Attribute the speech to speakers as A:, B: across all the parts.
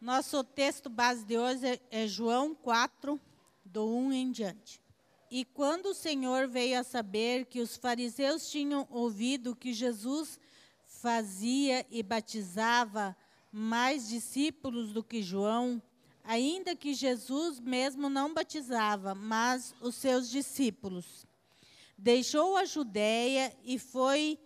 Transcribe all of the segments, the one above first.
A: Nosso texto base de hoje é, é João 4, do 1 em diante. E quando o Senhor veio a saber que os fariseus tinham ouvido que Jesus fazia e batizava mais discípulos do que João, ainda que Jesus mesmo não batizava, mas os seus discípulos. Deixou a Judéia e foi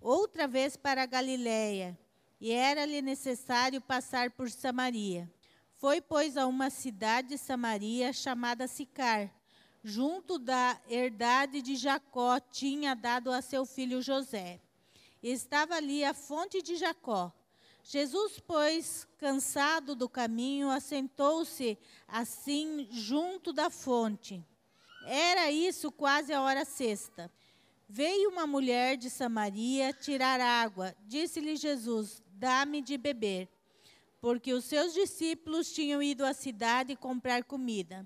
A: outra vez para a Galiléia, e era-lhe necessário passar por Samaria. Foi, pois, a uma cidade de Samaria chamada Sicar, junto da herdade de Jacó, tinha dado a seu filho José. Estava ali a fonte de Jacó. Jesus, pois, cansado do caminho, assentou-se assim junto da fonte. Era isso quase a hora sexta. Veio uma mulher de Samaria tirar água. Disse-lhe Jesus: Dá-me de beber. Porque os seus discípulos tinham ido à cidade comprar comida.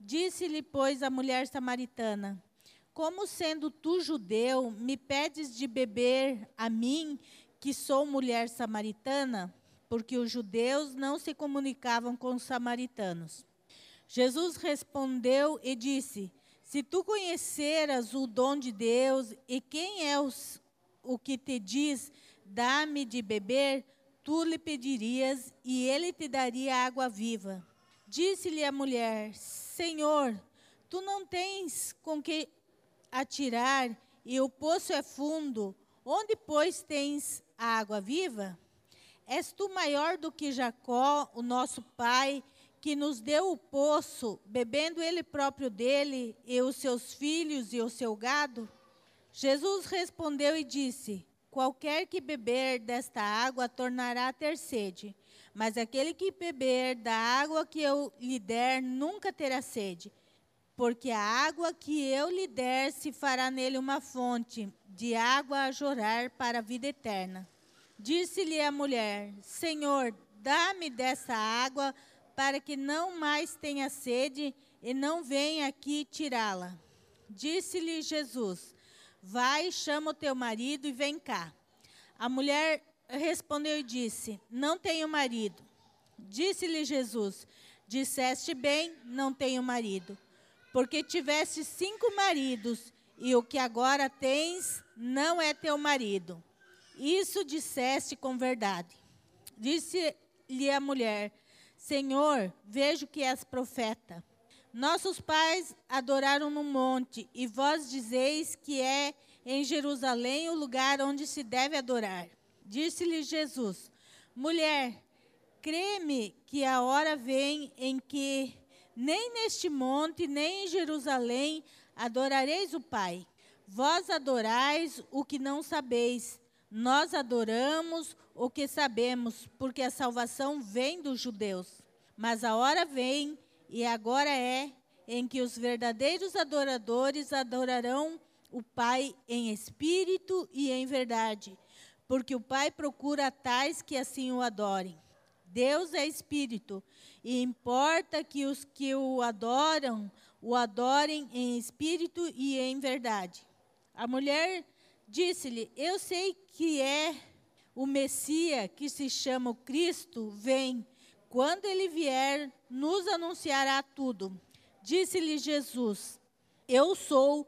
A: Disse-lhe, pois, a mulher samaritana: como sendo tu judeu, me pedes de beber a mim, que sou mulher samaritana? Porque os judeus não se comunicavam com os samaritanos. Jesus respondeu e disse: Se tu conheceras o dom de Deus e quem é os, o que te diz, dá-me de beber, tu lhe pedirias e ele te daria água viva. Disse-lhe a mulher: Senhor, tu não tens com que atirar e o poço é fundo, onde, pois, tens a água viva? És tu maior do que Jacó, o nosso pai, que nos deu o poço, bebendo ele próprio dele, e os seus filhos e o seu gado? Jesus respondeu e disse: Qualquer que beber desta água tornará a ter sede, mas aquele que beber da água que eu lhe der nunca terá sede porque a água que eu lhe der se fará nele uma fonte de água a jorrar para a vida eterna. Disse-lhe a mulher: Senhor, dá-me dessa água para que não mais tenha sede e não venha aqui tirá-la. Disse-lhe Jesus: Vai, chama o teu marido e vem cá. A mulher respondeu e disse: Não tenho marido. Disse-lhe Jesus: Disseste bem, não tenho marido porque tiveste cinco maridos, e o que agora tens não é teu marido. Isso disseste com verdade. Disse-lhe a mulher: Senhor, vejo que és profeta. Nossos pais adoraram no monte, e vós dizeis que é em Jerusalém o lugar onde se deve adorar. Disse-lhe Jesus: Mulher, crê-me que a hora vem em que nem neste monte, nem em Jerusalém adorareis o Pai. Vós adorais o que não sabeis. Nós adoramos o que sabemos, porque a salvação vem dos judeus. Mas a hora vem, e agora é, em que os verdadeiros adoradores adorarão o Pai em espírito e em verdade, porque o Pai procura tais que assim o adorem. Deus é espírito, e importa que os que o adoram, o adorem em espírito e em verdade. A mulher disse-lhe: Eu sei que é o Messias, que se chama Cristo, vem. Quando ele vier, nos anunciará tudo. Disse-lhe Jesus: Eu sou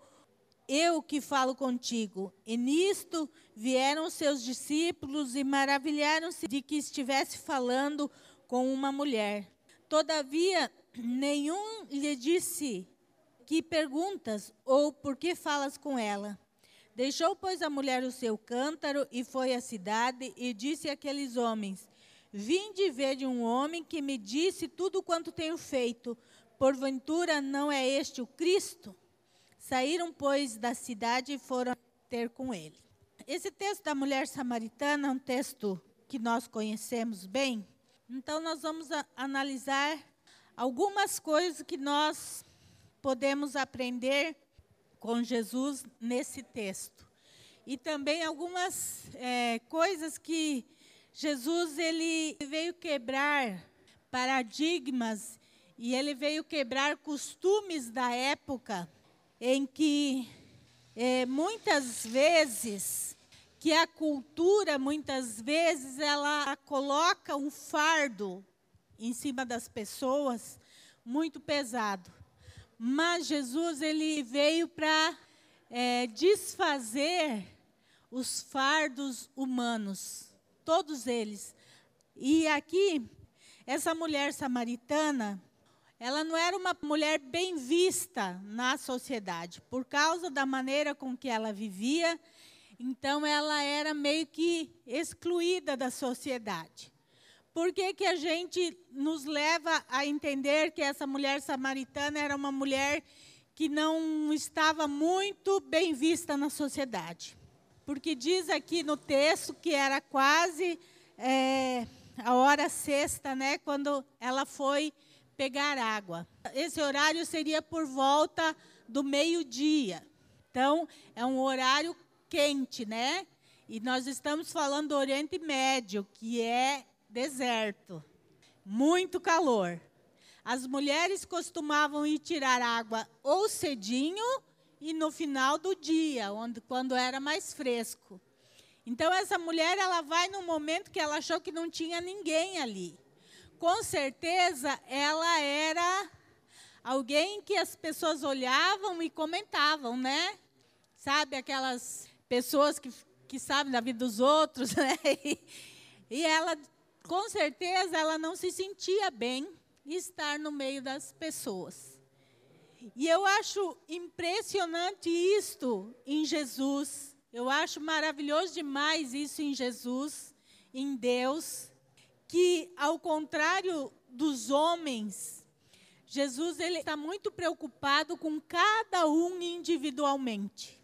A: eu que falo contigo. E nisto vieram seus discípulos e maravilharam-se de que estivesse falando com uma mulher. Todavia, nenhum lhe disse que perguntas ou por que falas com ela. Deixou, pois, a mulher o seu cântaro e foi à cidade e disse àqueles homens: Vinde ver de um homem que me disse tudo quanto tenho feito. Porventura não é este o Cristo? Saíram, pois, da cidade e foram ter com ele. Esse texto da mulher samaritana é um texto que nós conhecemos bem. Então, nós vamos analisar algumas coisas que nós podemos aprender com Jesus nesse texto. E também algumas é, coisas que Jesus ele veio quebrar paradigmas e ele veio quebrar costumes da época em que é, muitas vezes que a cultura muitas vezes ela coloca um fardo em cima das pessoas muito pesado. Mas Jesus ele veio para é, desfazer os fardos humanos, todos eles. E aqui, essa mulher samaritana, ela não era uma mulher bem vista na sociedade, por causa da maneira com que ela vivia, então ela era meio que excluída da sociedade. Por que, que a gente nos leva a entender que essa mulher samaritana era uma mulher que não estava muito bem vista na sociedade? Porque diz aqui no texto que era quase é, a hora sexta, né, quando ela foi pegar água. Esse horário seria por volta do meio-dia. Então, é um horário quente, né? E nós estamos falando do Oriente Médio, que é deserto, muito calor. As mulheres costumavam ir tirar água ou cedinho e no final do dia, onde, quando era mais fresco. Então essa mulher ela vai no momento que ela achou que não tinha ninguém ali com certeza ela era alguém que as pessoas olhavam e comentavam, né? Sabe, aquelas pessoas que, que sabem da vida dos outros, né? E, e ela, com certeza, ela não se sentia bem estar no meio das pessoas. E eu acho impressionante isto em Jesus. Eu acho maravilhoso demais isso em Jesus, em Deus que, ao contrário dos homens, Jesus ele está muito preocupado com cada um individualmente.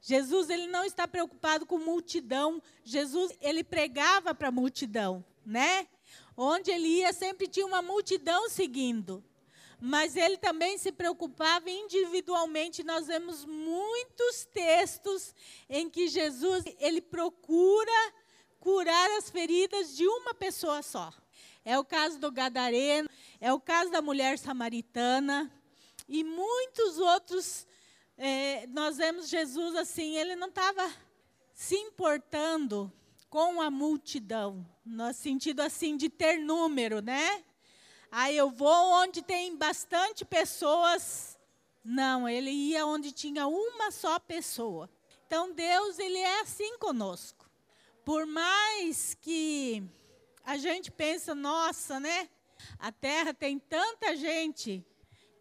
A: Jesus ele não está preocupado com multidão. Jesus ele pregava para a multidão, né? Onde ele ia sempre tinha uma multidão seguindo. Mas ele também se preocupava individualmente. Nós vemos muitos textos em que Jesus ele procura curar as feridas de uma pessoa só. É o caso do Gadareno, é o caso da mulher samaritana e muitos outros. É, nós vemos Jesus assim, ele não estava se importando com a multidão, no sentido assim de ter número, né? Aí eu vou onde tem bastante pessoas. Não, ele ia onde tinha uma só pessoa. Então Deus, ele é assim conosco por mais que a gente pensa, nossa, né? A terra tem tanta gente,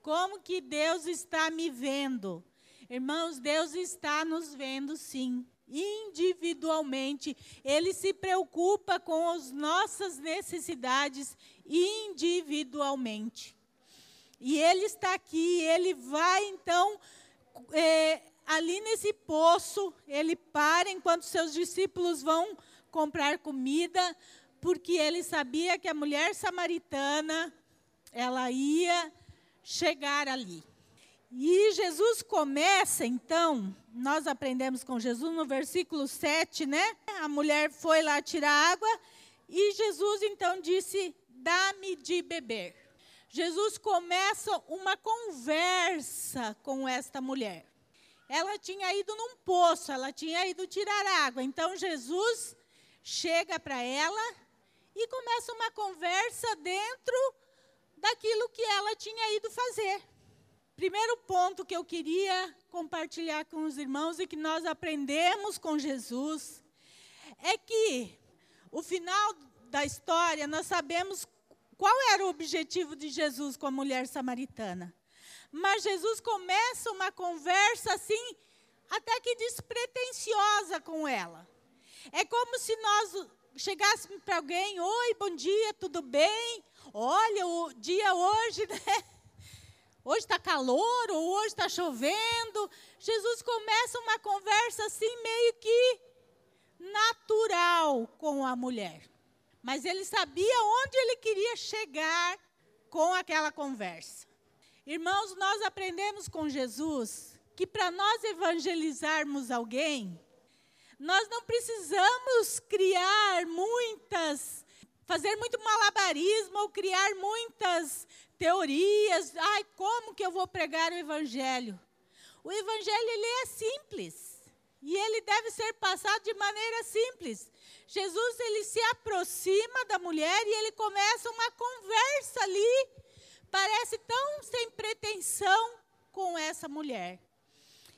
A: como que Deus está me vendo? Irmãos, Deus está nos vendo sim, individualmente. Ele se preocupa com as nossas necessidades individualmente. E Ele está aqui, Ele vai então é, ali nesse poço, ele para enquanto seus discípulos vão comprar comida, porque ele sabia que a mulher samaritana, ela ia chegar ali. E Jesus começa, então, nós aprendemos com Jesus no versículo 7, né? A mulher foi lá tirar água e Jesus então disse: Dá-me de beber. Jesus começa uma conversa com esta mulher ela tinha ido num poço, ela tinha ido tirar água. Então Jesus chega para ela e começa uma conversa dentro daquilo que ela tinha ido fazer. Primeiro ponto que eu queria compartilhar com os irmãos e que nós aprendemos com Jesus é que o final da história nós sabemos qual era o objetivo de Jesus com a mulher samaritana. Mas Jesus começa uma conversa assim, até que despretensiosa com ela. É como se nós chegássemos para alguém: Oi, bom dia, tudo bem? Olha, o dia hoje, né? Hoje está calor, ou hoje está chovendo. Jesus começa uma conversa assim, meio que natural com a mulher. Mas ele sabia onde ele queria chegar com aquela conversa. Irmãos, nós aprendemos com Jesus que para nós evangelizarmos alguém, nós não precisamos criar muitas, fazer muito malabarismo ou criar muitas teorias. Ai, como que eu vou pregar o evangelho? O evangelho ele é simples. E ele deve ser passado de maneira simples. Jesus ele se aproxima da mulher e ele começa uma conversa ali, parece tão sem pretensão com essa mulher.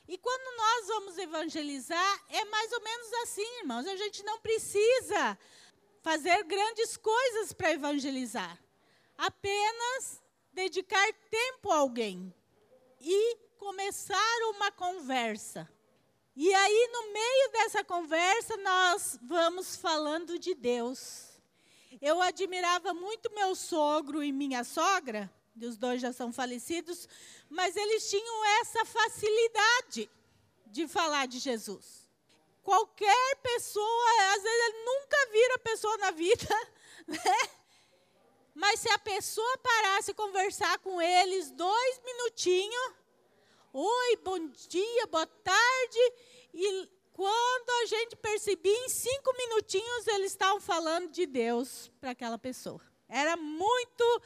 A: E quando nós vamos evangelizar, é mais ou menos assim, irmãos. A gente não precisa fazer grandes coisas para evangelizar. Apenas dedicar tempo a alguém e começar uma conversa. E aí, no meio dessa conversa, nós vamos falando de Deus. Eu admirava muito meu sogro e minha sogra, os dois já são falecidos, mas eles tinham essa facilidade de falar de Jesus. Qualquer pessoa, às vezes ele nunca vira pessoa na vida, né? Mas se a pessoa parasse conversar com eles dois minutinhos, oi, bom dia, boa tarde, e quando a gente percebia, em cinco minutinhos eles estavam falando de Deus para aquela pessoa. Era muito,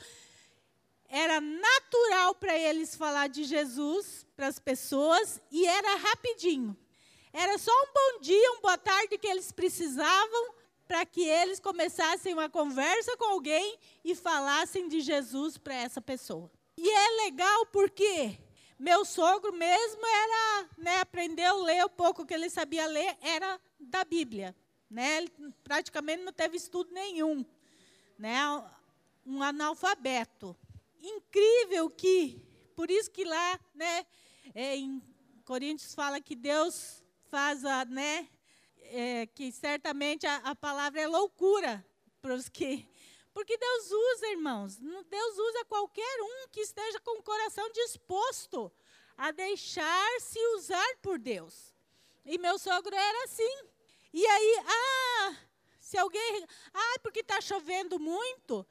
A: era natural para eles falar de Jesus para as pessoas e era rapidinho. Era só um bom dia, um boa tarde que eles precisavam para que eles começassem uma conversa com alguém e falassem de Jesus para essa pessoa. E é legal porque meu sogro mesmo era, né, aprendeu a ler o pouco que ele sabia ler, era da Bíblia. Né? Ele praticamente não teve estudo nenhum. Né? Um analfabeto. Incrível que, por isso que lá, né, é, em Coríntios fala que Deus faz a, né, é, que certamente a, a palavra é loucura para os que porque Deus usa, irmãos. Deus usa qualquer um que esteja com o coração disposto a deixar-se usar por Deus. E meu sogro era assim. E aí, ah, se alguém. Ah, porque está chovendo muito.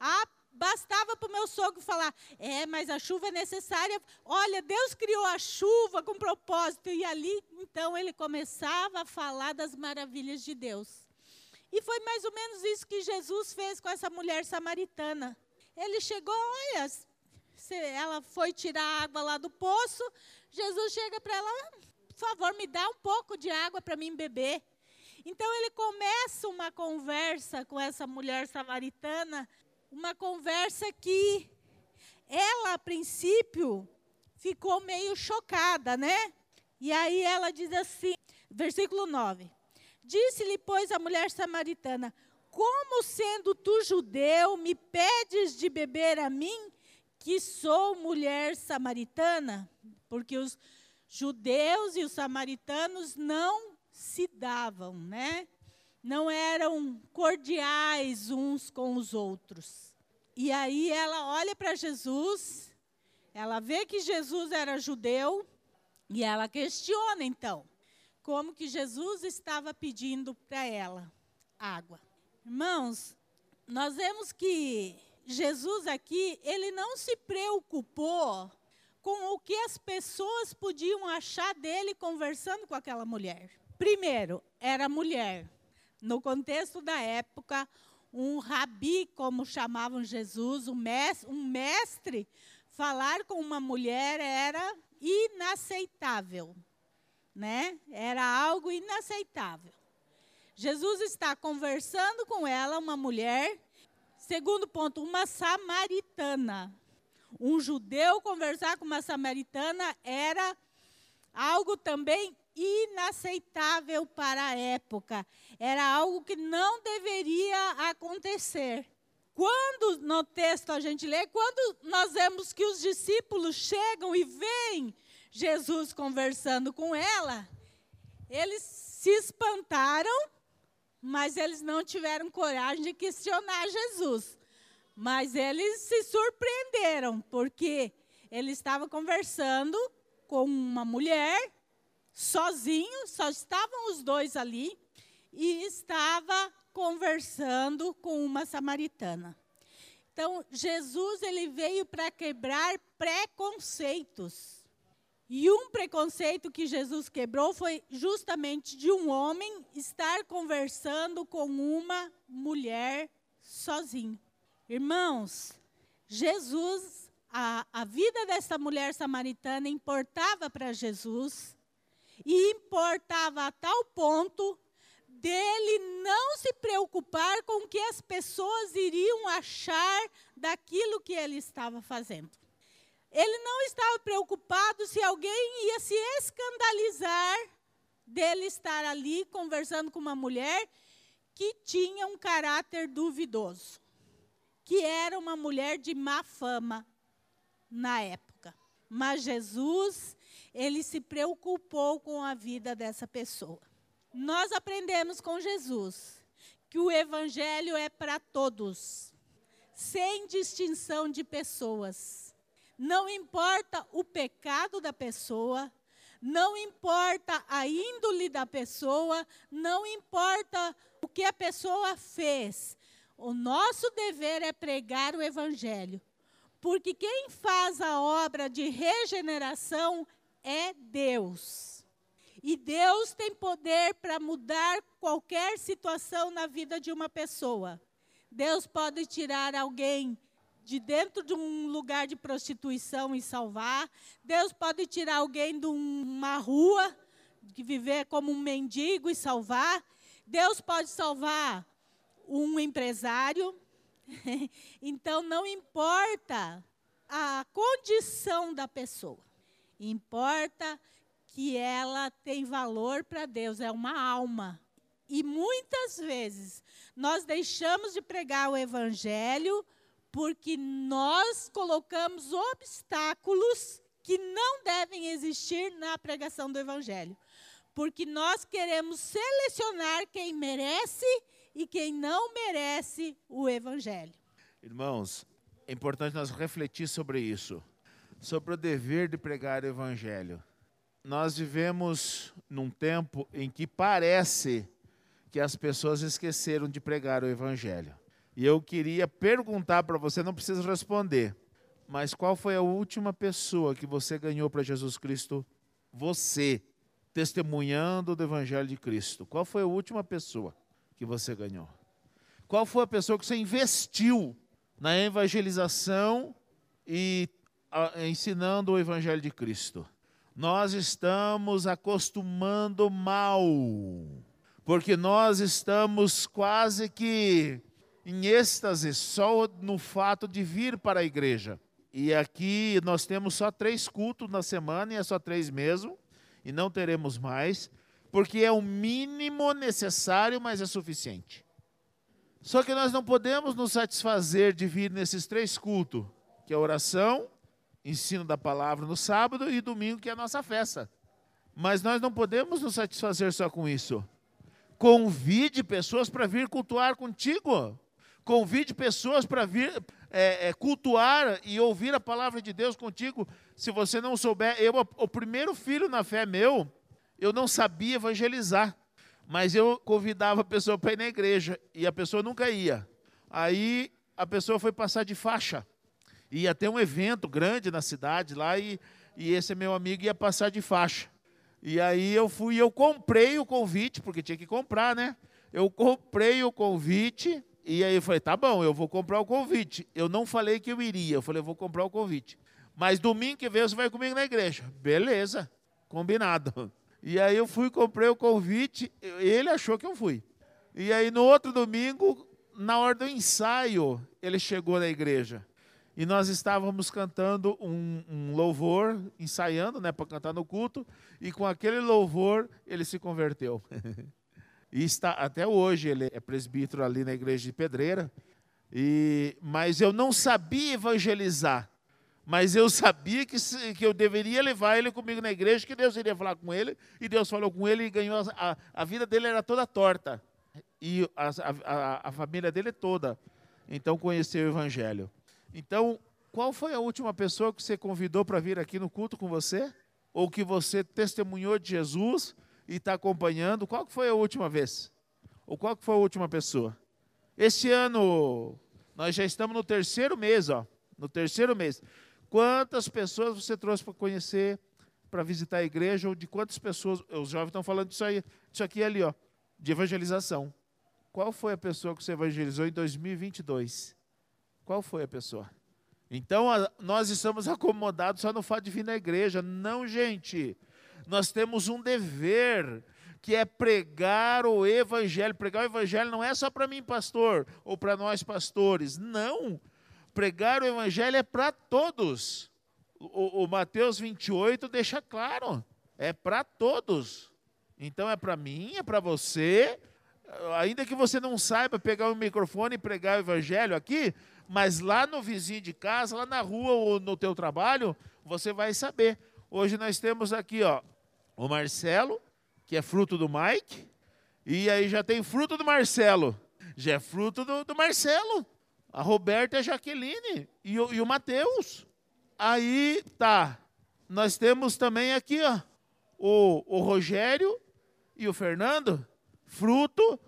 A: Ah, bastava para o meu sogro falar: é, mas a chuva é necessária. Olha, Deus criou a chuva com propósito. E ali, então, ele começava a falar das maravilhas de Deus. E foi mais ou menos isso que Jesus fez com essa mulher samaritana. Ele chegou, olha, ela foi tirar água lá do poço, Jesus chega para ela, por favor, me dá um pouco de água para mim beber. Então ele começa uma conversa com essa mulher samaritana, uma conversa que ela, a princípio, ficou meio chocada, né? E aí ela diz assim, versículo 9: Disse-lhe, pois, a mulher samaritana: Como sendo tu judeu, me pedes de beber a mim, que sou mulher samaritana? Porque os judeus e os samaritanos não se davam, né? Não eram cordiais uns com os outros. E aí ela olha para Jesus, ela vê que Jesus era judeu e ela questiona então como que Jesus estava pedindo para ela água. Irmãos, nós vemos que Jesus aqui, ele não se preocupou com o que as pessoas podiam achar dele conversando com aquela mulher. Primeiro, era mulher. No contexto da época, um rabi, como chamavam Jesus, um mestre, um mestre falar com uma mulher era inaceitável né? Era algo inaceitável. Jesus está conversando com ela, uma mulher. Segundo ponto, uma samaritana. Um judeu conversar com uma samaritana era algo também inaceitável para a época. Era algo que não deveria acontecer. Quando no texto a gente lê, quando nós vemos que os discípulos chegam e veem Jesus conversando com ela, eles se espantaram, mas eles não tiveram coragem de questionar Jesus. Mas eles se surpreenderam, porque ele estava conversando com uma mulher, sozinho, só estavam os dois ali, e estava conversando com uma samaritana. Então, Jesus ele veio para quebrar preconceitos. E um preconceito que Jesus quebrou foi justamente de um homem estar conversando com uma mulher sozinho. Irmãos, Jesus, a, a vida dessa mulher samaritana importava para Jesus. E importava a tal ponto dele não se preocupar com o que as pessoas iriam achar daquilo que ele estava fazendo. Ele não estava preocupado se alguém ia se escandalizar dele estar ali conversando com uma mulher que tinha um caráter duvidoso, que era uma mulher de má fama na época. Mas Jesus, ele se preocupou com a vida dessa pessoa. Nós aprendemos com Jesus que o evangelho é para todos, sem distinção de pessoas. Não importa o pecado da pessoa, não importa a índole da pessoa, não importa o que a pessoa fez. O nosso dever é pregar o Evangelho. Porque quem faz a obra de regeneração é Deus. E Deus tem poder para mudar qualquer situação na vida de uma pessoa. Deus pode tirar alguém de dentro de um lugar de prostituição e salvar. Deus pode tirar alguém de uma rua, que viver como um mendigo e salvar. Deus pode salvar um empresário. então, não importa a condição da pessoa, importa que ela tem valor para Deus, é uma alma. E muitas vezes nós deixamos de pregar o evangelho porque nós colocamos obstáculos que não devem existir na pregação do Evangelho. Porque nós queremos selecionar quem merece e quem não merece o Evangelho.
B: Irmãos, é importante nós refletir sobre isso, sobre o dever de pregar o Evangelho. Nós vivemos num tempo em que parece que as pessoas esqueceram de pregar o Evangelho. E eu queria perguntar para você, não precisa responder, mas qual foi a última pessoa que você ganhou para Jesus Cristo? Você, testemunhando do Evangelho de Cristo. Qual foi a última pessoa que você ganhou? Qual foi a pessoa que você investiu na evangelização e ensinando o Evangelho de Cristo? Nós estamos acostumando mal, porque nós estamos quase que em êxtase só no fato de vir para a igreja. E aqui nós temos só três cultos na semana, e é só três mesmo, e não teremos mais, porque é o mínimo necessário, mas é suficiente. Só que nós não podemos nos satisfazer de vir nesses três cultos, que é oração, ensino da palavra no sábado e domingo, que é a nossa festa. Mas nós não podemos nos satisfazer só com isso. Convide pessoas para vir cultuar contigo. Convide pessoas para vir é, é, cultuar e ouvir a palavra de Deus contigo. Se você não souber, eu, o primeiro filho na fé meu, eu não sabia evangelizar, mas eu convidava a pessoa para ir na igreja e a pessoa nunca ia. Aí a pessoa foi passar de faixa. Ia ter um evento grande na cidade lá e, e esse meu amigo ia passar de faixa. E aí eu fui, eu comprei o convite, porque tinha que comprar, né? Eu comprei o convite e aí eu falei, tá bom, eu vou comprar o convite. Eu não falei que eu iria, eu falei, eu vou comprar o convite. Mas domingo que vem você vai comigo na igreja. Beleza, combinado. E aí eu fui, comprei o convite, ele achou que eu fui. E aí no outro domingo, na hora do ensaio, ele chegou na igreja. E nós estávamos cantando um, um louvor, ensaiando né, para cantar no culto, e com aquele louvor ele se converteu. E está até hoje ele é presbítero ali na igreja de Pedreira. E, mas eu não sabia evangelizar. Mas eu sabia que, que eu deveria levar ele comigo na igreja, que Deus iria falar com ele. E Deus falou com ele e ganhou. A, a vida dele era toda torta. E a, a, a família dele toda. Então conheceu o evangelho. Então, qual foi a última pessoa que você convidou para vir aqui no culto com você? Ou que você testemunhou de Jesus? e está acompanhando, qual foi a última vez? Ou qual foi a última pessoa? Este ano, nós já estamos no terceiro mês, ó, no terceiro mês. Quantas pessoas você trouxe para conhecer, para visitar a igreja, ou de quantas pessoas, os jovens estão falando disso aí, disso aqui ali, ó, de evangelização. Qual foi a pessoa que você evangelizou em 2022? Qual foi a pessoa? Então, a, nós estamos acomodados só no fato de vir na igreja. Não, gente. Nós temos um dever, que é pregar o evangelho. Pregar o evangelho não é só para mim, pastor, ou para nós, pastores. Não. Pregar o evangelho é para todos. O, o Mateus 28 deixa claro: é para todos. Então é para mim, é para você. Ainda que você não saiba pegar o microfone e pregar o evangelho aqui, mas lá no vizinho de casa, lá na rua ou no teu trabalho, você vai saber. Hoje nós temos aqui, ó, o Marcelo, que é fruto do Mike, e aí já tem fruto do Marcelo, já é fruto do, do Marcelo. A Roberta e a Jaqueline e o, e o Matheus. Aí tá. Nós temos também aqui, ó, o, o Rogério e o Fernando, fruto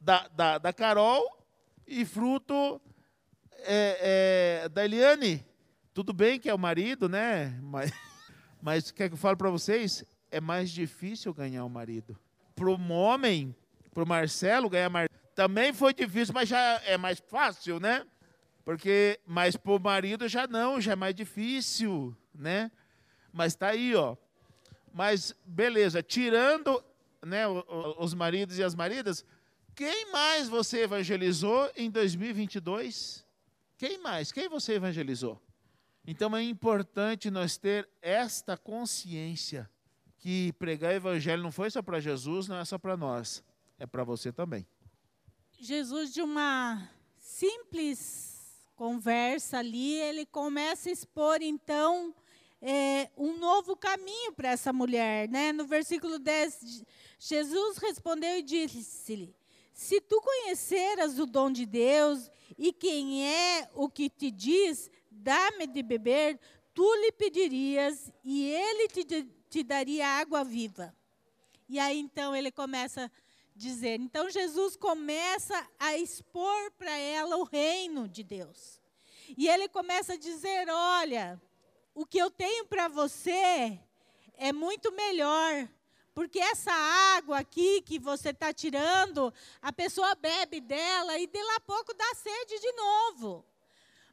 B: da, da, da Carol e fruto é, é, da Eliane. Tudo bem que é o marido, né? Mas, mas quer que eu fale para vocês? É mais difícil ganhar um marido. Para um homem, para o Marcelo ganhar marido, também foi difícil, mas já é mais fácil, né? Porque, mas para o marido já não, já é mais difícil, né? Mas está aí, ó. Mas beleza, tirando né, os maridos e as maridas, quem mais você evangelizou em 2022? Quem mais? Quem você evangelizou? Então é importante nós ter esta consciência que pregar evangelho não foi só para Jesus, não é só para nós, é para você também.
A: Jesus, de uma simples conversa ali, ele começa a expor, então, é, um novo caminho para essa mulher. Né? No versículo 10, Jesus respondeu e disse-lhe: Se tu conheceras o dom de Deus e quem é o que te diz, dá-me de beber, tu lhe pedirias e ele te, te daria água viva. E aí então ele começa a dizer. Então Jesus começa a expor para ela o reino de Deus. E ele começa a dizer: Olha, o que eu tenho para você é muito melhor. Porque essa água aqui que você está tirando, a pessoa bebe dela e de lá a pouco dá sede de novo.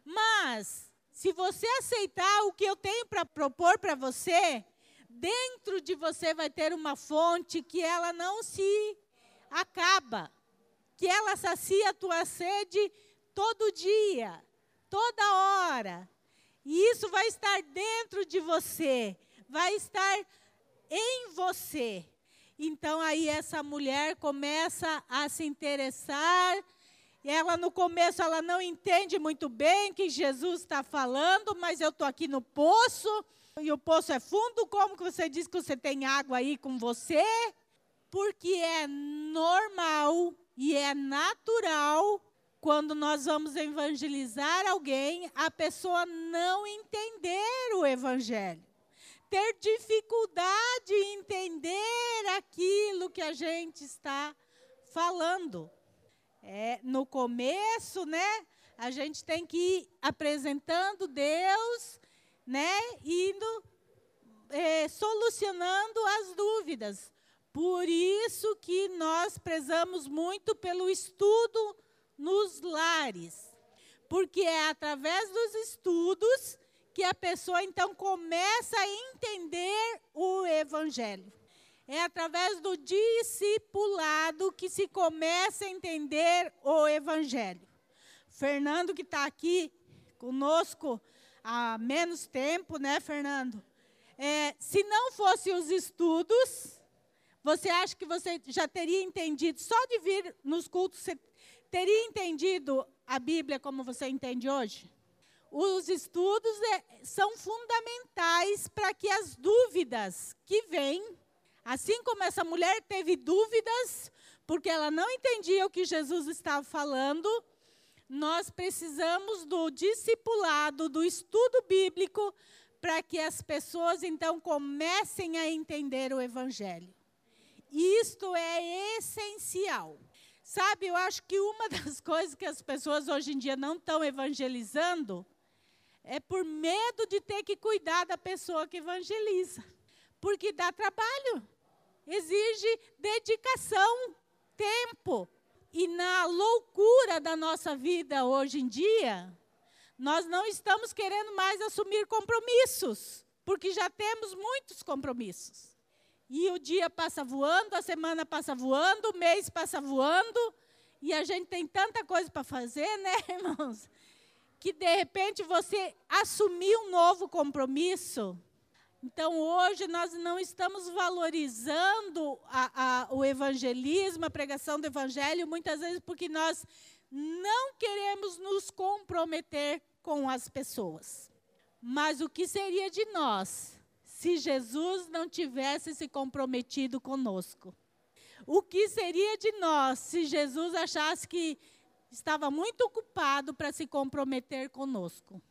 A: Mas se você aceitar o que eu tenho para propor para você, dentro de você vai ter uma fonte que ela não se acaba, que ela sacia a tua sede todo dia, toda hora. E isso vai estar dentro de você, vai estar em você. Então aí essa mulher começa a se interessar ela no começo ela não entende muito bem que Jesus está falando, mas eu estou aqui no poço e o poço é fundo. Como que você diz que você tem água aí com você? Porque é normal e é natural quando nós vamos evangelizar alguém, a pessoa não entender o evangelho. Ter dificuldade em entender aquilo que a gente está falando. É, no começo, né? A gente tem que ir apresentando Deus, né? Indo é, solucionando as dúvidas. Por isso que nós prezamos muito pelo estudo nos lares. Porque é através dos estudos que a pessoa então começa a entender o evangelho. É através do discipulado que se começa a entender o Evangelho. Fernando, que está aqui conosco há menos tempo, né, Fernando? É, se não fossem os estudos, você acha que você já teria entendido, só de vir nos cultos, você teria entendido a Bíblia como você entende hoje? Os estudos é, são fundamentais para que as dúvidas que vêm Assim como essa mulher teve dúvidas, porque ela não entendia o que Jesus estava falando, nós precisamos do discipulado, do estudo bíblico, para que as pessoas então comecem a entender o Evangelho. Isto é essencial. Sabe, eu acho que uma das coisas que as pessoas hoje em dia não estão evangelizando é por medo de ter que cuidar da pessoa que evangeliza. Porque dá trabalho exige dedicação, tempo. E na loucura da nossa vida hoje em dia, nós não estamos querendo mais assumir compromissos, porque já temos muitos compromissos. E o dia passa voando, a semana passa voando, o mês passa voando, e a gente tem tanta coisa para fazer, né, irmãos? Que de repente você assumiu um novo compromisso. Então, hoje nós não estamos valorizando a, a, o evangelismo, a pregação do evangelho, muitas vezes porque nós não queremos nos comprometer com as pessoas. Mas o que seria de nós se Jesus não tivesse se comprometido conosco? O que seria de nós se Jesus achasse que estava muito ocupado para se comprometer conosco?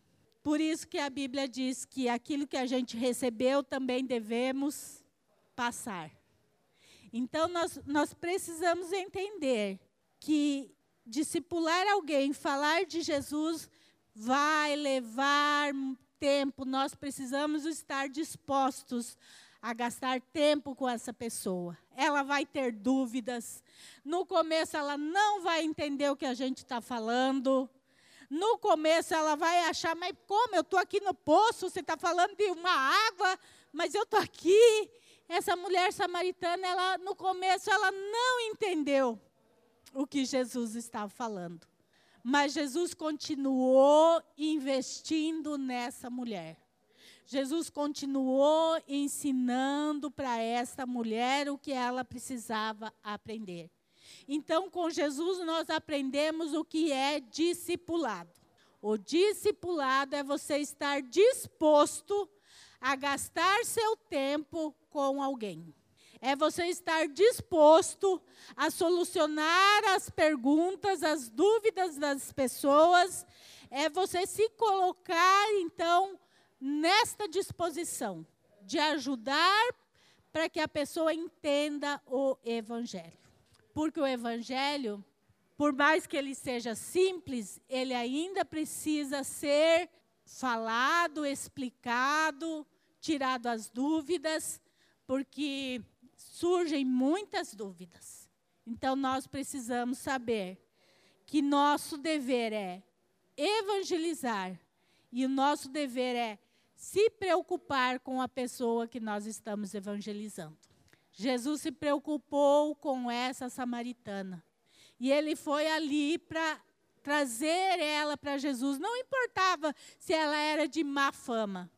A: Por isso que a Bíblia diz que aquilo que a gente recebeu também devemos passar. Então nós, nós precisamos entender que discipular alguém, falar de Jesus, vai levar tempo. Nós precisamos estar dispostos a gastar tempo com essa pessoa. Ela vai ter dúvidas. No começo, ela não vai entender o que a gente está falando. No começo, ela vai achar, mas como? Eu estou aqui no poço, você está falando de uma água, mas eu estou aqui. Essa mulher samaritana, ela, no começo, ela não entendeu o que Jesus estava falando. Mas Jesus continuou investindo nessa mulher. Jesus continuou ensinando para essa mulher o que ela precisava aprender. Então, com Jesus, nós aprendemos o que é discipulado. O discipulado é você estar disposto a gastar seu tempo com alguém é você estar disposto a solucionar as perguntas, as dúvidas das pessoas, é você se colocar, então, nesta disposição de ajudar para que a pessoa entenda o Evangelho. Porque o Evangelho, por mais que ele seja simples, ele ainda precisa ser falado, explicado, tirado as dúvidas, porque surgem muitas dúvidas. Então nós precisamos saber que nosso dever é evangelizar e o nosso dever é se preocupar com a pessoa que nós estamos evangelizando. Jesus se preocupou com essa samaritana. E ele foi ali para trazer ela para Jesus. Não importava se ela era de má fama.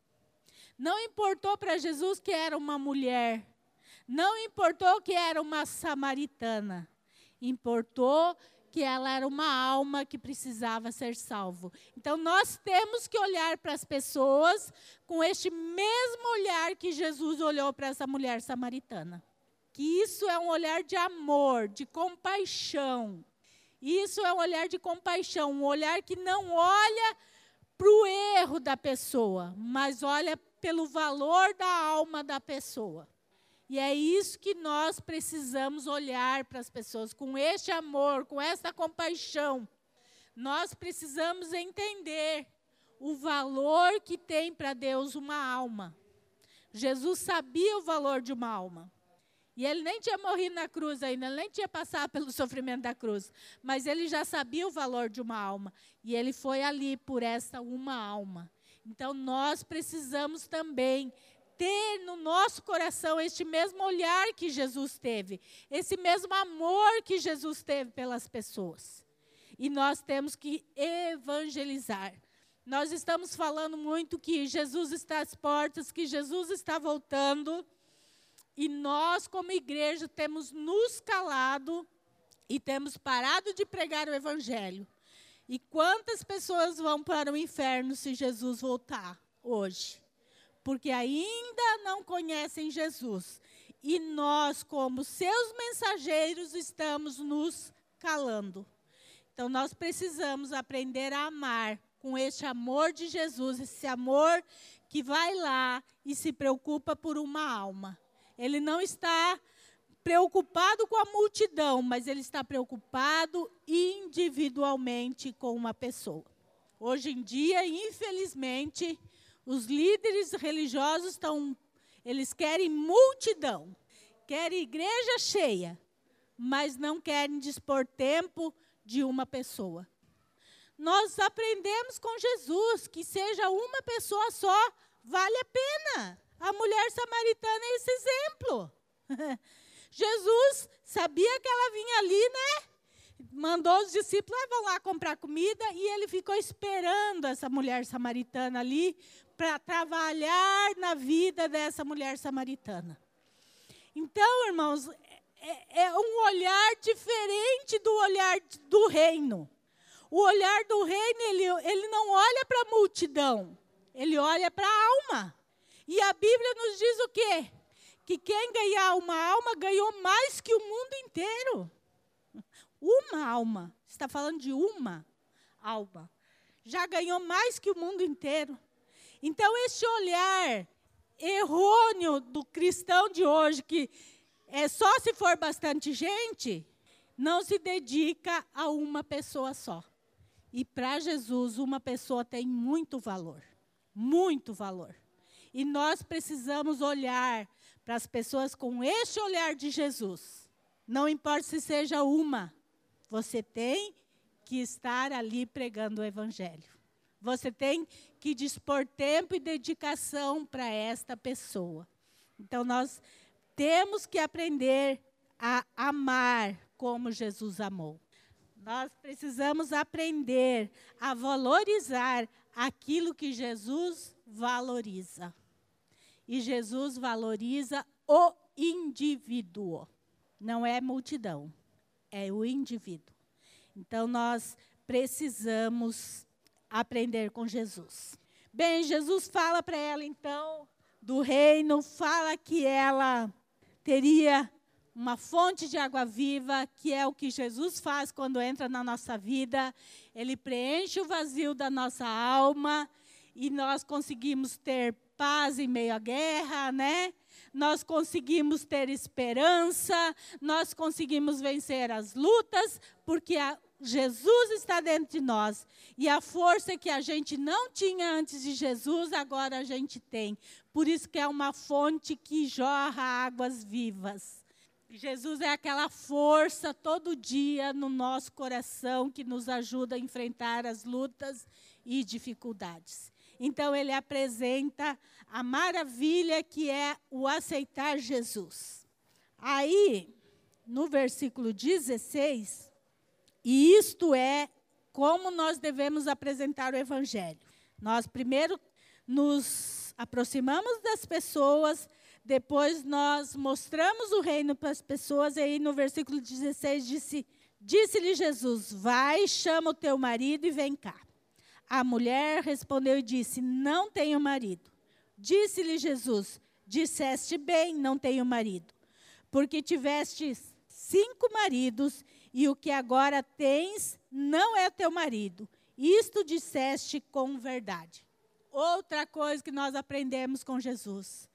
A: Não importou para Jesus que era uma mulher. Não importou que era uma samaritana, importou que ela era uma alma que precisava ser salvo. Então nós temos que olhar para as pessoas com este mesmo olhar que Jesus olhou para essa mulher samaritana. Que isso é um olhar de amor, de compaixão. Isso é um olhar de compaixão, um olhar que não olha para o erro da pessoa, mas olha pelo valor da alma da pessoa. E é isso que nós precisamos olhar para as pessoas, com este amor, com essa compaixão. Nós precisamos entender o valor que tem para Deus uma alma. Jesus sabia o valor de uma alma. E ele nem tinha morrido na cruz ainda, ele nem tinha passado pelo sofrimento da cruz. Mas ele já sabia o valor de uma alma. E ele foi ali por essa uma alma. Então nós precisamos também ter no nosso coração este mesmo olhar que Jesus teve, esse mesmo amor que Jesus teve pelas pessoas. E nós temos que evangelizar. Nós estamos falando muito que Jesus está às portas, que Jesus está voltando. E nós, como igreja, temos nos calado e temos parado de pregar o Evangelho. E quantas pessoas vão para o inferno se Jesus voltar hoje? Porque ainda não conhecem Jesus. E nós, como seus mensageiros, estamos nos calando. Então, nós precisamos aprender a amar com este amor de Jesus, esse amor que vai lá e se preocupa por uma alma. Ele não está preocupado com a multidão, mas ele está preocupado individualmente com uma pessoa. Hoje em dia, infelizmente, os líderes religiosos estão, eles querem multidão, querem igreja cheia, mas não querem dispor tempo de uma pessoa. Nós aprendemos com Jesus que seja uma pessoa só, vale a pena. A mulher samaritana é esse exemplo. Jesus sabia que ela vinha ali, né? Mandou os discípulos, ah, vão lá comprar comida, e ele ficou esperando essa mulher samaritana ali para trabalhar na vida dessa mulher samaritana. Então, irmãos, é, é um olhar diferente do olhar do reino. O olhar do reino, ele, ele não olha para a multidão, ele olha para a alma. E a Bíblia nos diz o quê? Que quem ganhar uma alma ganhou mais que o mundo inteiro. Uma alma. Está falando de uma alma. Já ganhou mais que o mundo inteiro. Então, esse olhar errôneo do cristão de hoje, que é só se for bastante gente, não se dedica a uma pessoa só. E para Jesus, uma pessoa tem muito valor. Muito valor. E nós precisamos olhar para as pessoas com este olhar de Jesus. Não importa se seja uma, você tem que estar ali pregando o Evangelho. Você tem que dispor tempo e dedicação para esta pessoa. Então, nós temos que aprender a amar como Jesus amou. Nós precisamos aprender a valorizar aquilo que Jesus valoriza. E Jesus valoriza o indivíduo, não é multidão, é o indivíduo. Então nós precisamos aprender com Jesus. Bem, Jesus fala para ela então do reino, fala que ela teria uma fonte de água viva, que é o que Jesus faz quando entra na nossa vida. Ele preenche o vazio da nossa alma e nós conseguimos ter paz em meio à guerra, né? Nós conseguimos ter esperança, nós conseguimos vencer as lutas, porque a, Jesus está dentro de nós. E a força que a gente não tinha antes de Jesus, agora a gente tem. Por isso que é uma fonte que jorra águas vivas. Jesus é aquela força todo dia no nosso coração que nos ajuda a enfrentar as lutas e dificuldades. Então, ele apresenta a maravilha que é o aceitar Jesus. Aí, no versículo 16, e isto é como nós devemos apresentar o Evangelho. Nós primeiro nos aproximamos das pessoas depois nós mostramos o reino para as pessoas, e aí no versículo 16 disse: Disse-lhe Jesus: Vai, chama o teu marido e vem cá. A mulher respondeu e disse: Não tenho marido. Disse-lhe Jesus: Disseste bem, não tenho marido, porque tiveste cinco maridos e o que agora tens não é teu marido. Isto disseste com verdade. Outra coisa que nós aprendemos com Jesus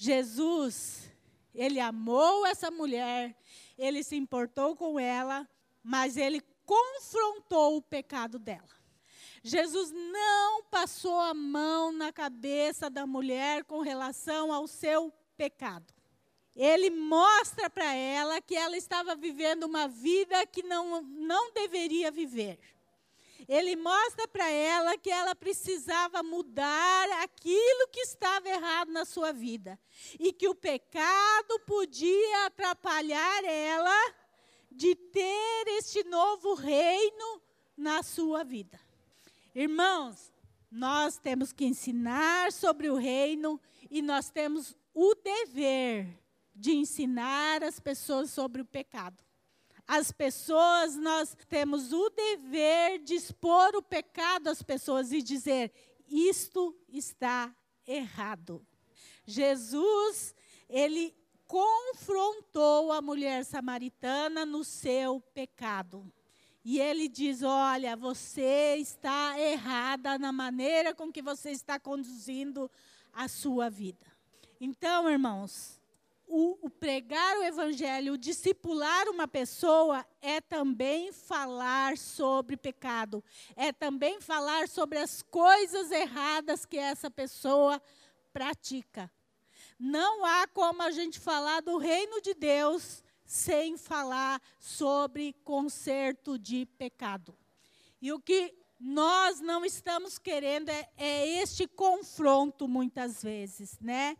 A: Jesus, ele amou essa mulher, ele se importou com ela, mas ele confrontou o pecado dela. Jesus não passou a mão na cabeça da mulher com relação ao seu pecado. Ele mostra para ela que ela estava vivendo uma vida que não, não deveria viver ele mostra para ela que ela precisava mudar aquilo que estava errado na sua vida e que o pecado podia atrapalhar ela de ter este novo reino na sua vida. Irmãos, nós temos que ensinar sobre o reino e nós temos o dever de ensinar as pessoas sobre o pecado as pessoas, nós temos o dever de expor o pecado às pessoas e dizer: isto está errado. Jesus, ele confrontou a mulher samaritana no seu pecado. E ele diz: Olha, você está errada na maneira com que você está conduzindo a sua vida. Então, irmãos, o, o, pregar o evangelho, o discipular uma pessoa é também falar sobre pecado, é também falar sobre as coisas erradas que essa pessoa pratica. Não há como a gente falar do reino de Deus sem falar sobre conserto de pecado. E o que nós não estamos querendo é, é este confronto muitas vezes, né?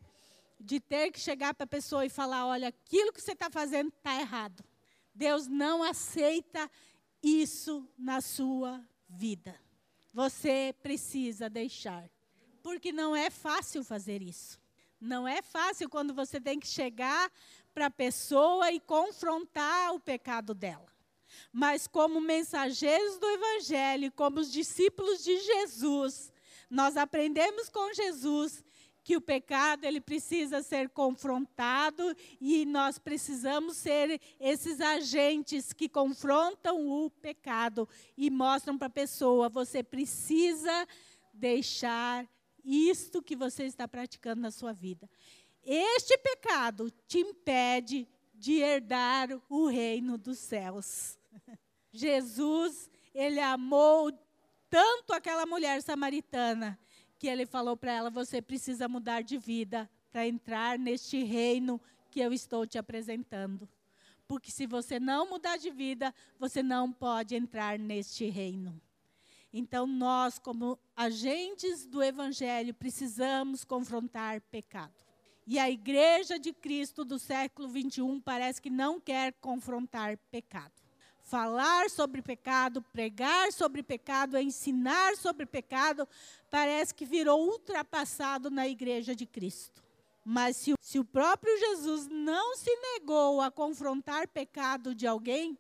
A: De ter que chegar para a pessoa e falar: olha, aquilo que você está fazendo está errado. Deus não aceita isso na sua vida. Você precisa deixar. Porque não é fácil fazer isso. Não é fácil quando você tem que chegar para a pessoa e confrontar o pecado dela. Mas, como mensageiros do Evangelho, como os discípulos de Jesus, nós aprendemos com Jesus que o pecado ele precisa ser confrontado e nós precisamos ser esses agentes que confrontam o pecado e mostram para a pessoa: você precisa deixar isto que você está praticando na sua vida. Este pecado te impede de herdar o reino dos céus. Jesus, ele amou tanto aquela mulher samaritana que ele falou para ela: você precisa mudar de vida para entrar neste reino que eu estou te apresentando. Porque se você não mudar de vida, você não pode entrar neste reino. Então, nós, como agentes do Evangelho, precisamos confrontar pecado. E a igreja de Cristo do século 21 parece que não quer confrontar pecado falar sobre pecado, pregar sobre pecado, ensinar sobre pecado, parece que virou ultrapassado na igreja de Cristo. Mas se, se o próprio Jesus não se negou a confrontar pecado de alguém,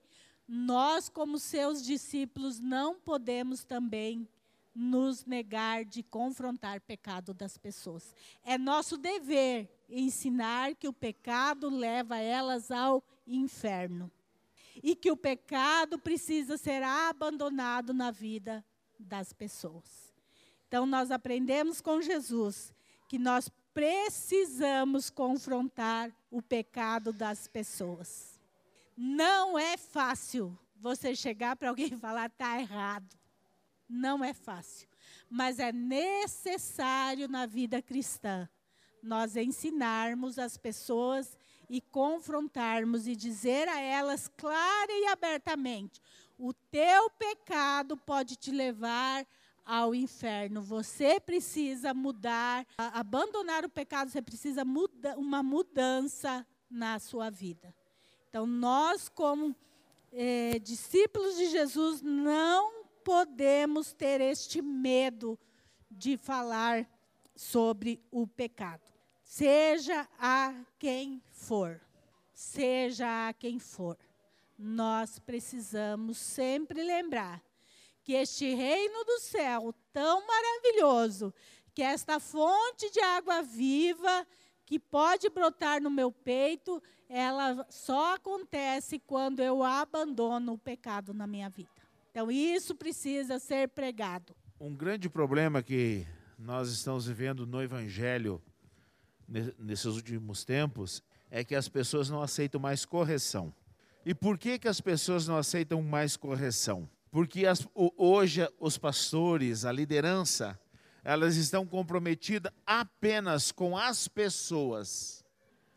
A: nós, como seus discípulos, não podemos também nos negar de confrontar pecado das pessoas. É nosso dever ensinar que o pecado leva elas ao inferno e que o pecado precisa ser abandonado na vida das pessoas. Então, nós aprendemos com Jesus que nós precisamos confrontar o pecado das pessoas. Não é fácil você chegar para alguém e falar está errado. Não é fácil. Mas é necessário na vida cristã nós ensinarmos as pessoas e confrontarmos e dizer a elas clara e abertamente: o teu pecado pode te levar ao inferno. Você precisa mudar, abandonar o pecado, você precisa muda, uma mudança na sua vida. Então, nós, como eh, discípulos de Jesus, não podemos ter este medo de falar sobre o pecado. Seja a quem for, seja a quem for, nós precisamos sempre lembrar que este reino do céu tão maravilhoso, que esta fonte de água viva que pode brotar no meu peito, ela só acontece quando eu abandono o pecado na minha vida. Então isso precisa ser pregado.
B: Um grande problema que nós estamos vivendo no evangelho nesses últimos tempos é que as pessoas não aceitam mais correção. E por que, que as pessoas não aceitam mais correção? Porque as, hoje os pastores, a liderança, elas estão comprometidas apenas com as pessoas.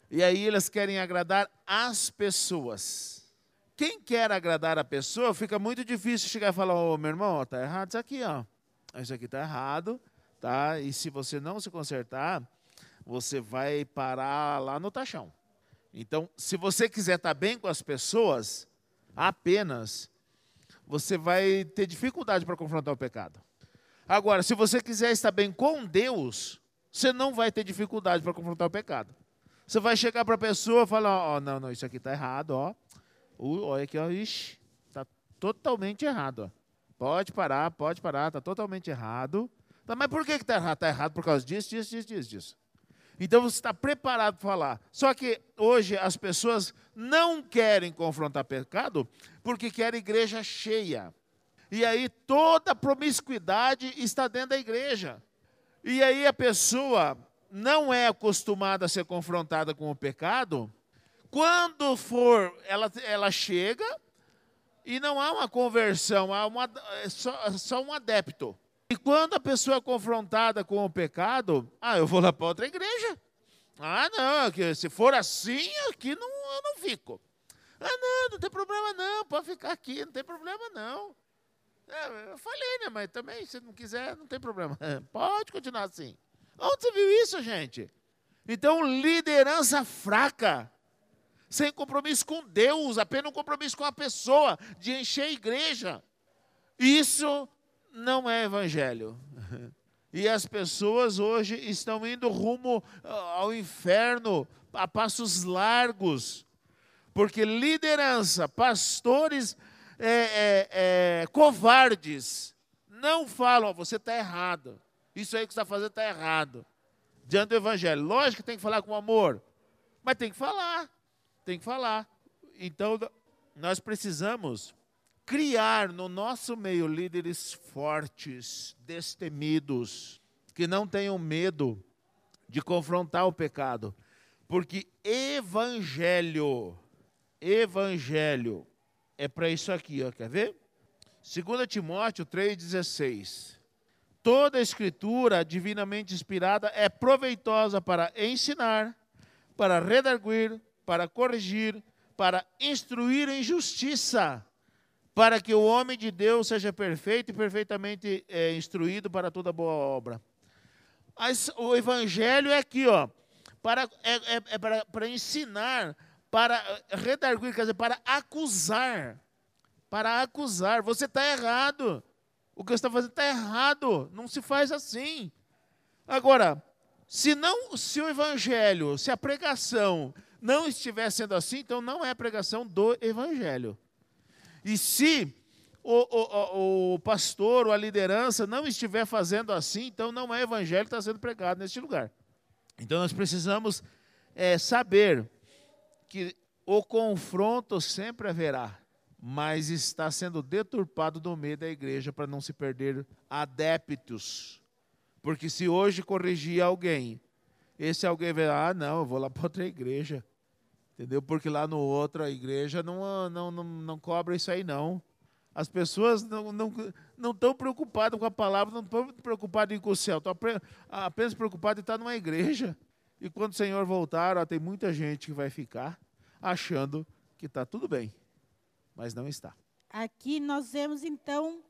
B: E aí elas querem agradar as pessoas. Quem quer agradar a pessoa, fica muito difícil chegar e falar: Ô oh, meu irmão, está errado isso aqui, ó. Isso aqui está errado, tá? E se você não se consertar, você vai parar lá no taxão. Então, se você quiser estar bem com as pessoas, apenas, você vai ter dificuldade para confrontar o pecado. Agora, se você quiser estar bem com Deus, você não vai ter dificuldade para confrontar o pecado. Você vai chegar para a pessoa e falar, ó, oh, não, não, isso aqui está errado, ó. olha aqui, ó, ixi, está totalmente errado, ó. Pode parar, pode parar, está totalmente errado. Tá, mas por que está errado? Está errado por causa disso, disso, disso, disso, disso. Então você está preparado para falar. Só que hoje as pessoas não querem confrontar pecado porque querem igreja cheia. E aí toda promiscuidade está dentro da igreja. E aí a pessoa não é acostumada a ser confrontada com o pecado. Quando for, ela, ela chega e não há uma conversão, há uma, é só, só um adepto. E quando a pessoa é confrontada com o pecado, ah, eu vou lá para outra igreja. Ah, não, que se for assim, aqui não, eu não fico. Ah, não, não tem problema não, pode ficar aqui, não tem problema não. É, eu falei, né, mas também, se não quiser, não tem problema. Pode continuar assim. Onde você viu isso, gente? Então, liderança fraca, sem compromisso com Deus, apenas um compromisso com a pessoa, de encher a igreja. Isso não é evangelho. E as pessoas hoje estão indo rumo ao inferno a passos largos, porque liderança, pastores é, é, é, covardes, não falam, você está errado, isso aí que você está fazendo está errado, diante do Evangelho. Lógico que tem que falar com amor, mas tem que falar, tem que falar. Então, nós precisamos criar no nosso meio líderes fortes, destemidos, que não tenham medo de confrontar o pecado. Porque evangelho, evangelho é para isso aqui, ó, quer ver? 2 Timóteo 3,16. Toda a escritura divinamente inspirada é proveitosa para ensinar, para redarguir, para corrigir, para instruir em justiça, para que o homem de Deus seja perfeito e perfeitamente é, instruído para toda boa obra. Mas o evangelho é aqui, ó para, é, é, é para, para ensinar, para redarguir, quer dizer, para acusar. Para acusar. Você está errado. O que você está fazendo está errado. Não se faz assim. Agora, se, não, se o evangelho, se a pregação não estiver sendo assim, então não é a pregação do evangelho. E se o, o, o, pastor ou a liderança não estiver fazendo assim, então não é evangelho que está sendo pregado neste lugar. Então nós precisamos é, saber que o confronto sempre haverá, mas está sendo deturpado no meio da igreja para não se perder adeptos. Porque se hoje corrigir alguém, esse alguém vai, ah, não, eu vou lá para outra igreja. Entendeu? Porque lá no outra igreja não, não, não, não cobra isso aí, não. As pessoas não, não, não estão preocupadas com a palavra, não estão preocupadas com o céu, estão apenas preocupadas em estar numa igreja. E quando o Senhor voltar, ó, tem muita gente que vai ficar achando que está tudo bem, mas não está.
A: Aqui nós vemos então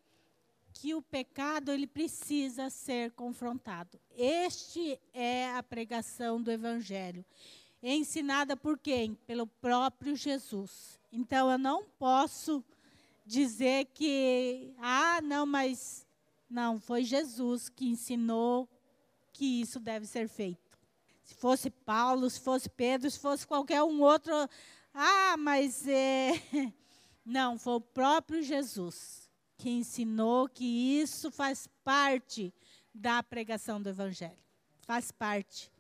A: que o pecado ele precisa ser confrontado. Este é a pregação do evangelho, ensinada por quem? Pelo próprio Jesus. Então eu não posso dizer que, ah, não, mas não, foi Jesus que ensinou que isso deve ser feito. Se fosse Paulo, se fosse Pedro, se fosse qualquer um outro, ah, mas é. Não, foi o próprio Jesus que ensinou que isso faz parte da pregação do Evangelho. Faz parte.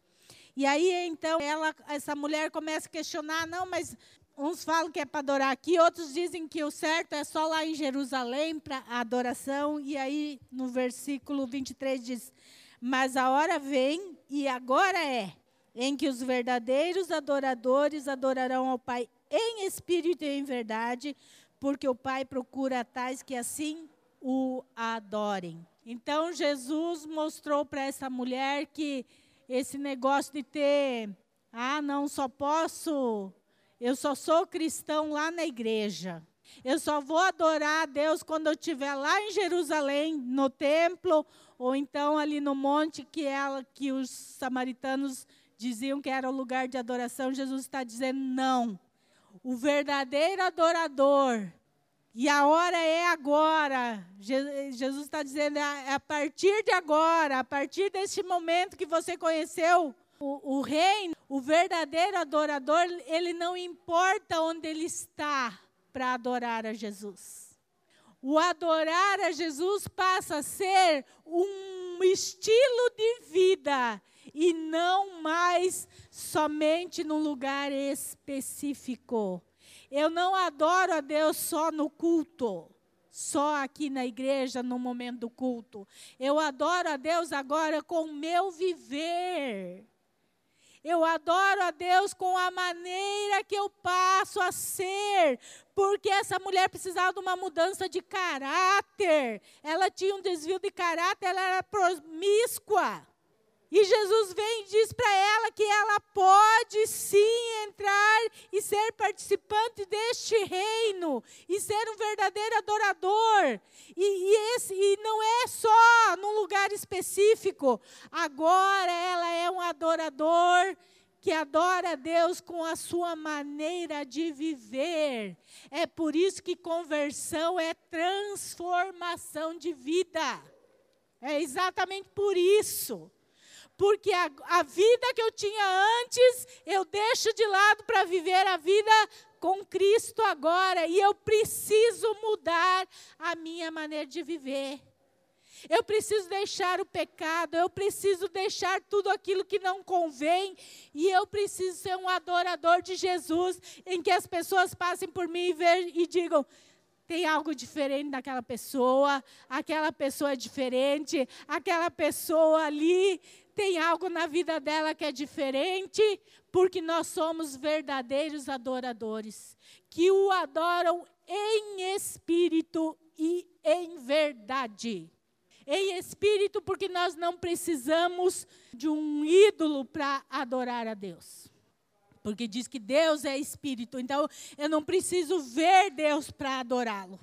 A: E aí, então, ela, essa mulher começa a questionar: não, mas uns falam que é para adorar aqui, outros dizem que o certo é só lá em Jerusalém para a adoração. E aí, no versículo 23 diz: Mas a hora vem, e agora é, em que os verdadeiros adoradores adorarão ao Pai em espírito e em verdade, porque o Pai procura tais que assim o adorem. Então, Jesus mostrou para essa mulher que esse negócio de ter, ah, não, só posso eu só sou cristão lá na igreja. Eu só vou adorar a Deus quando eu estiver lá em Jerusalém, no templo, ou então ali no monte que ela, que os samaritanos diziam que era o lugar de adoração. Jesus está dizendo não. O verdadeiro adorador e a hora é agora. Jesus está dizendo, é a partir de agora, a partir deste momento que você conheceu o, o reino, o verdadeiro adorador, ele não importa onde ele está para adorar a Jesus. O adorar a Jesus passa a ser um estilo de vida e não mais somente num lugar específico. Eu não adoro a Deus só no culto, só aqui na igreja no momento do culto. Eu adoro a Deus agora com o meu viver. Eu adoro a Deus com a maneira que eu passo a ser, porque essa mulher precisava de uma mudança de caráter. Ela tinha um desvio de caráter, ela era promíscua. E Jesus vem e diz para ela que ela pode sim entrar e ser participante deste reino e ser um verdadeiro adorador. E, e, esse, e não é só num lugar específico. Agora ela é um adorador que adora a Deus com a sua maneira de viver. É por isso que conversão é transformação de vida. É exatamente por isso. Porque a, a vida que eu tinha antes, eu deixo de lado para viver a vida com Cristo agora. E eu preciso mudar a minha maneira de viver. Eu preciso deixar o pecado, eu preciso deixar tudo aquilo que não convém, e eu preciso ser um adorador de Jesus, em que as pessoas passem por mim e, ver, e digam: tem algo diferente daquela pessoa, aquela pessoa é diferente, aquela pessoa ali tem algo na vida dela que é diferente, porque nós somos verdadeiros adoradores, que o adoram em espírito e em verdade em espírito, porque nós não precisamos de um ídolo para adorar a Deus. Porque diz que Deus é espírito, então eu não preciso ver Deus para adorá-lo.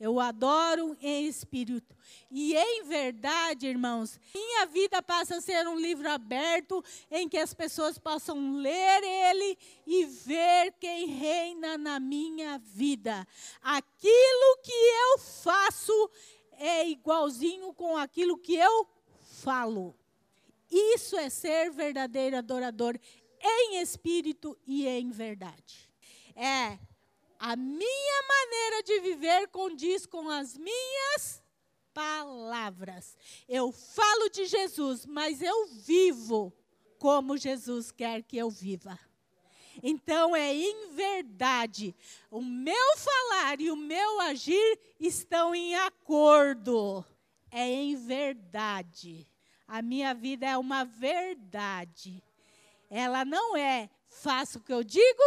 A: Eu adoro em espírito. E em verdade, irmãos, minha vida passa a ser um livro aberto em que as pessoas possam ler ele e ver quem reina na minha vida. Aquilo que eu faço é igualzinho com aquilo que eu falo. Isso é ser verdadeiro adorador em espírito e em verdade. É a minha maneira de viver condiz com as minhas palavras. Eu falo de Jesus, mas eu vivo como Jesus quer que eu viva. Então é em verdade. O meu falar e o meu agir estão em acordo. É em verdade. A minha vida é uma verdade. Ela não é faço o que eu digo,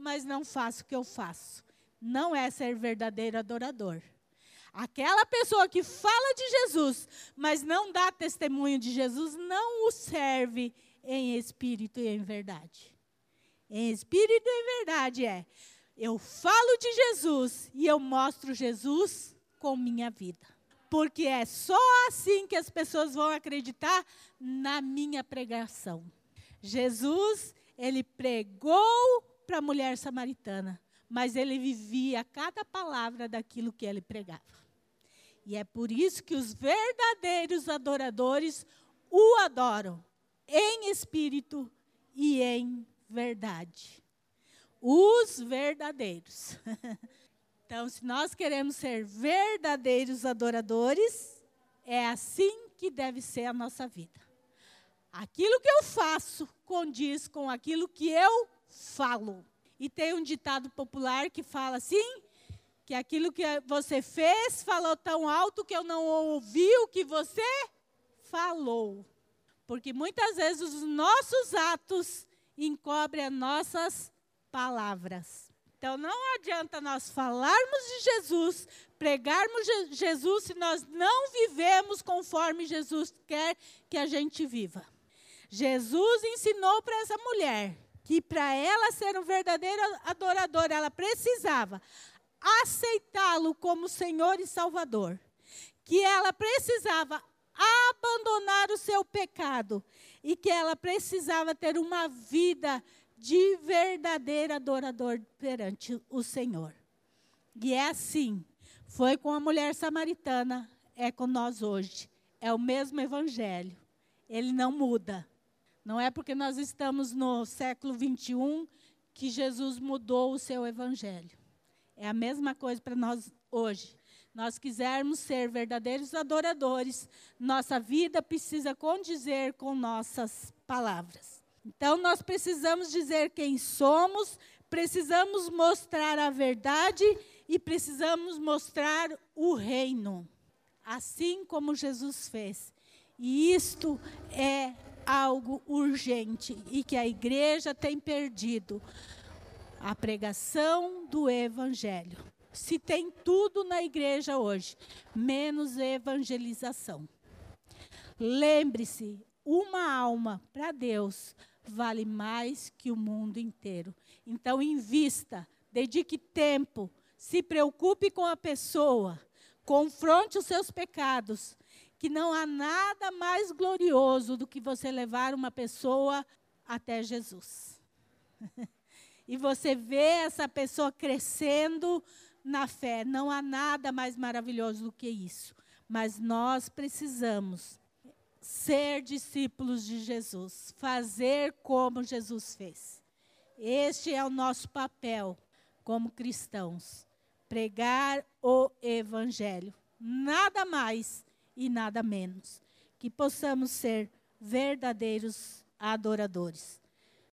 A: mas não faço o que eu faço. Não é ser verdadeiro adorador. Aquela pessoa que fala de Jesus, mas não dá testemunho de Jesus, não o serve em espírito e em verdade. Em espírito e em verdade é. Eu falo de Jesus e eu mostro Jesus com minha vida. Porque é só assim que as pessoas vão acreditar na minha pregação. Jesus, ele pregou para a mulher samaritana, mas ele vivia cada palavra daquilo que ele pregava. E é por isso que os verdadeiros adoradores o adoram em espírito e em verdade. Os verdadeiros. então, se nós queremos ser verdadeiros adoradores, é assim que deve ser a nossa vida. Aquilo que eu faço condiz com aquilo que eu falo. E tem um ditado popular que fala assim: que aquilo que você fez falou tão alto que eu não ouvi o que você falou. Porque muitas vezes os nossos atos encobre as nossas palavras. Então não adianta nós falarmos de Jesus, pregarmos Jesus se nós não vivemos conforme Jesus quer que a gente viva. Jesus ensinou para essa mulher que para ela ser um verdadeiro adorador, ela precisava aceitá-lo como Senhor e Salvador. Que ela precisava abandonar o seu pecado e que ela precisava ter uma vida de verdadeiro adorador perante o Senhor. E é assim, foi com a mulher samaritana, é com nós hoje. É o mesmo evangelho. Ele não muda. Não é porque nós estamos no século 21 que Jesus mudou o seu evangelho. É a mesma coisa para nós hoje nós quisermos ser verdadeiros adoradores, nossa vida precisa condizer com nossas palavras. Então, nós precisamos dizer quem somos, precisamos mostrar a verdade e precisamos mostrar o reino, assim como Jesus fez. E isto é algo urgente e que a igreja tem perdido a pregação do evangelho se tem tudo na igreja hoje, menos evangelização. Lembre-se, uma alma para Deus vale mais que o mundo inteiro. Então, invista, dedique tempo, se preocupe com a pessoa, confronte os seus pecados, que não há nada mais glorioso do que você levar uma pessoa até Jesus. e você vê essa pessoa crescendo na fé. Não há nada mais maravilhoso do que isso. Mas nós precisamos ser discípulos de Jesus, fazer como Jesus fez. Este é o nosso papel como cristãos: pregar o Evangelho. Nada mais e nada menos. Que possamos ser verdadeiros adoradores.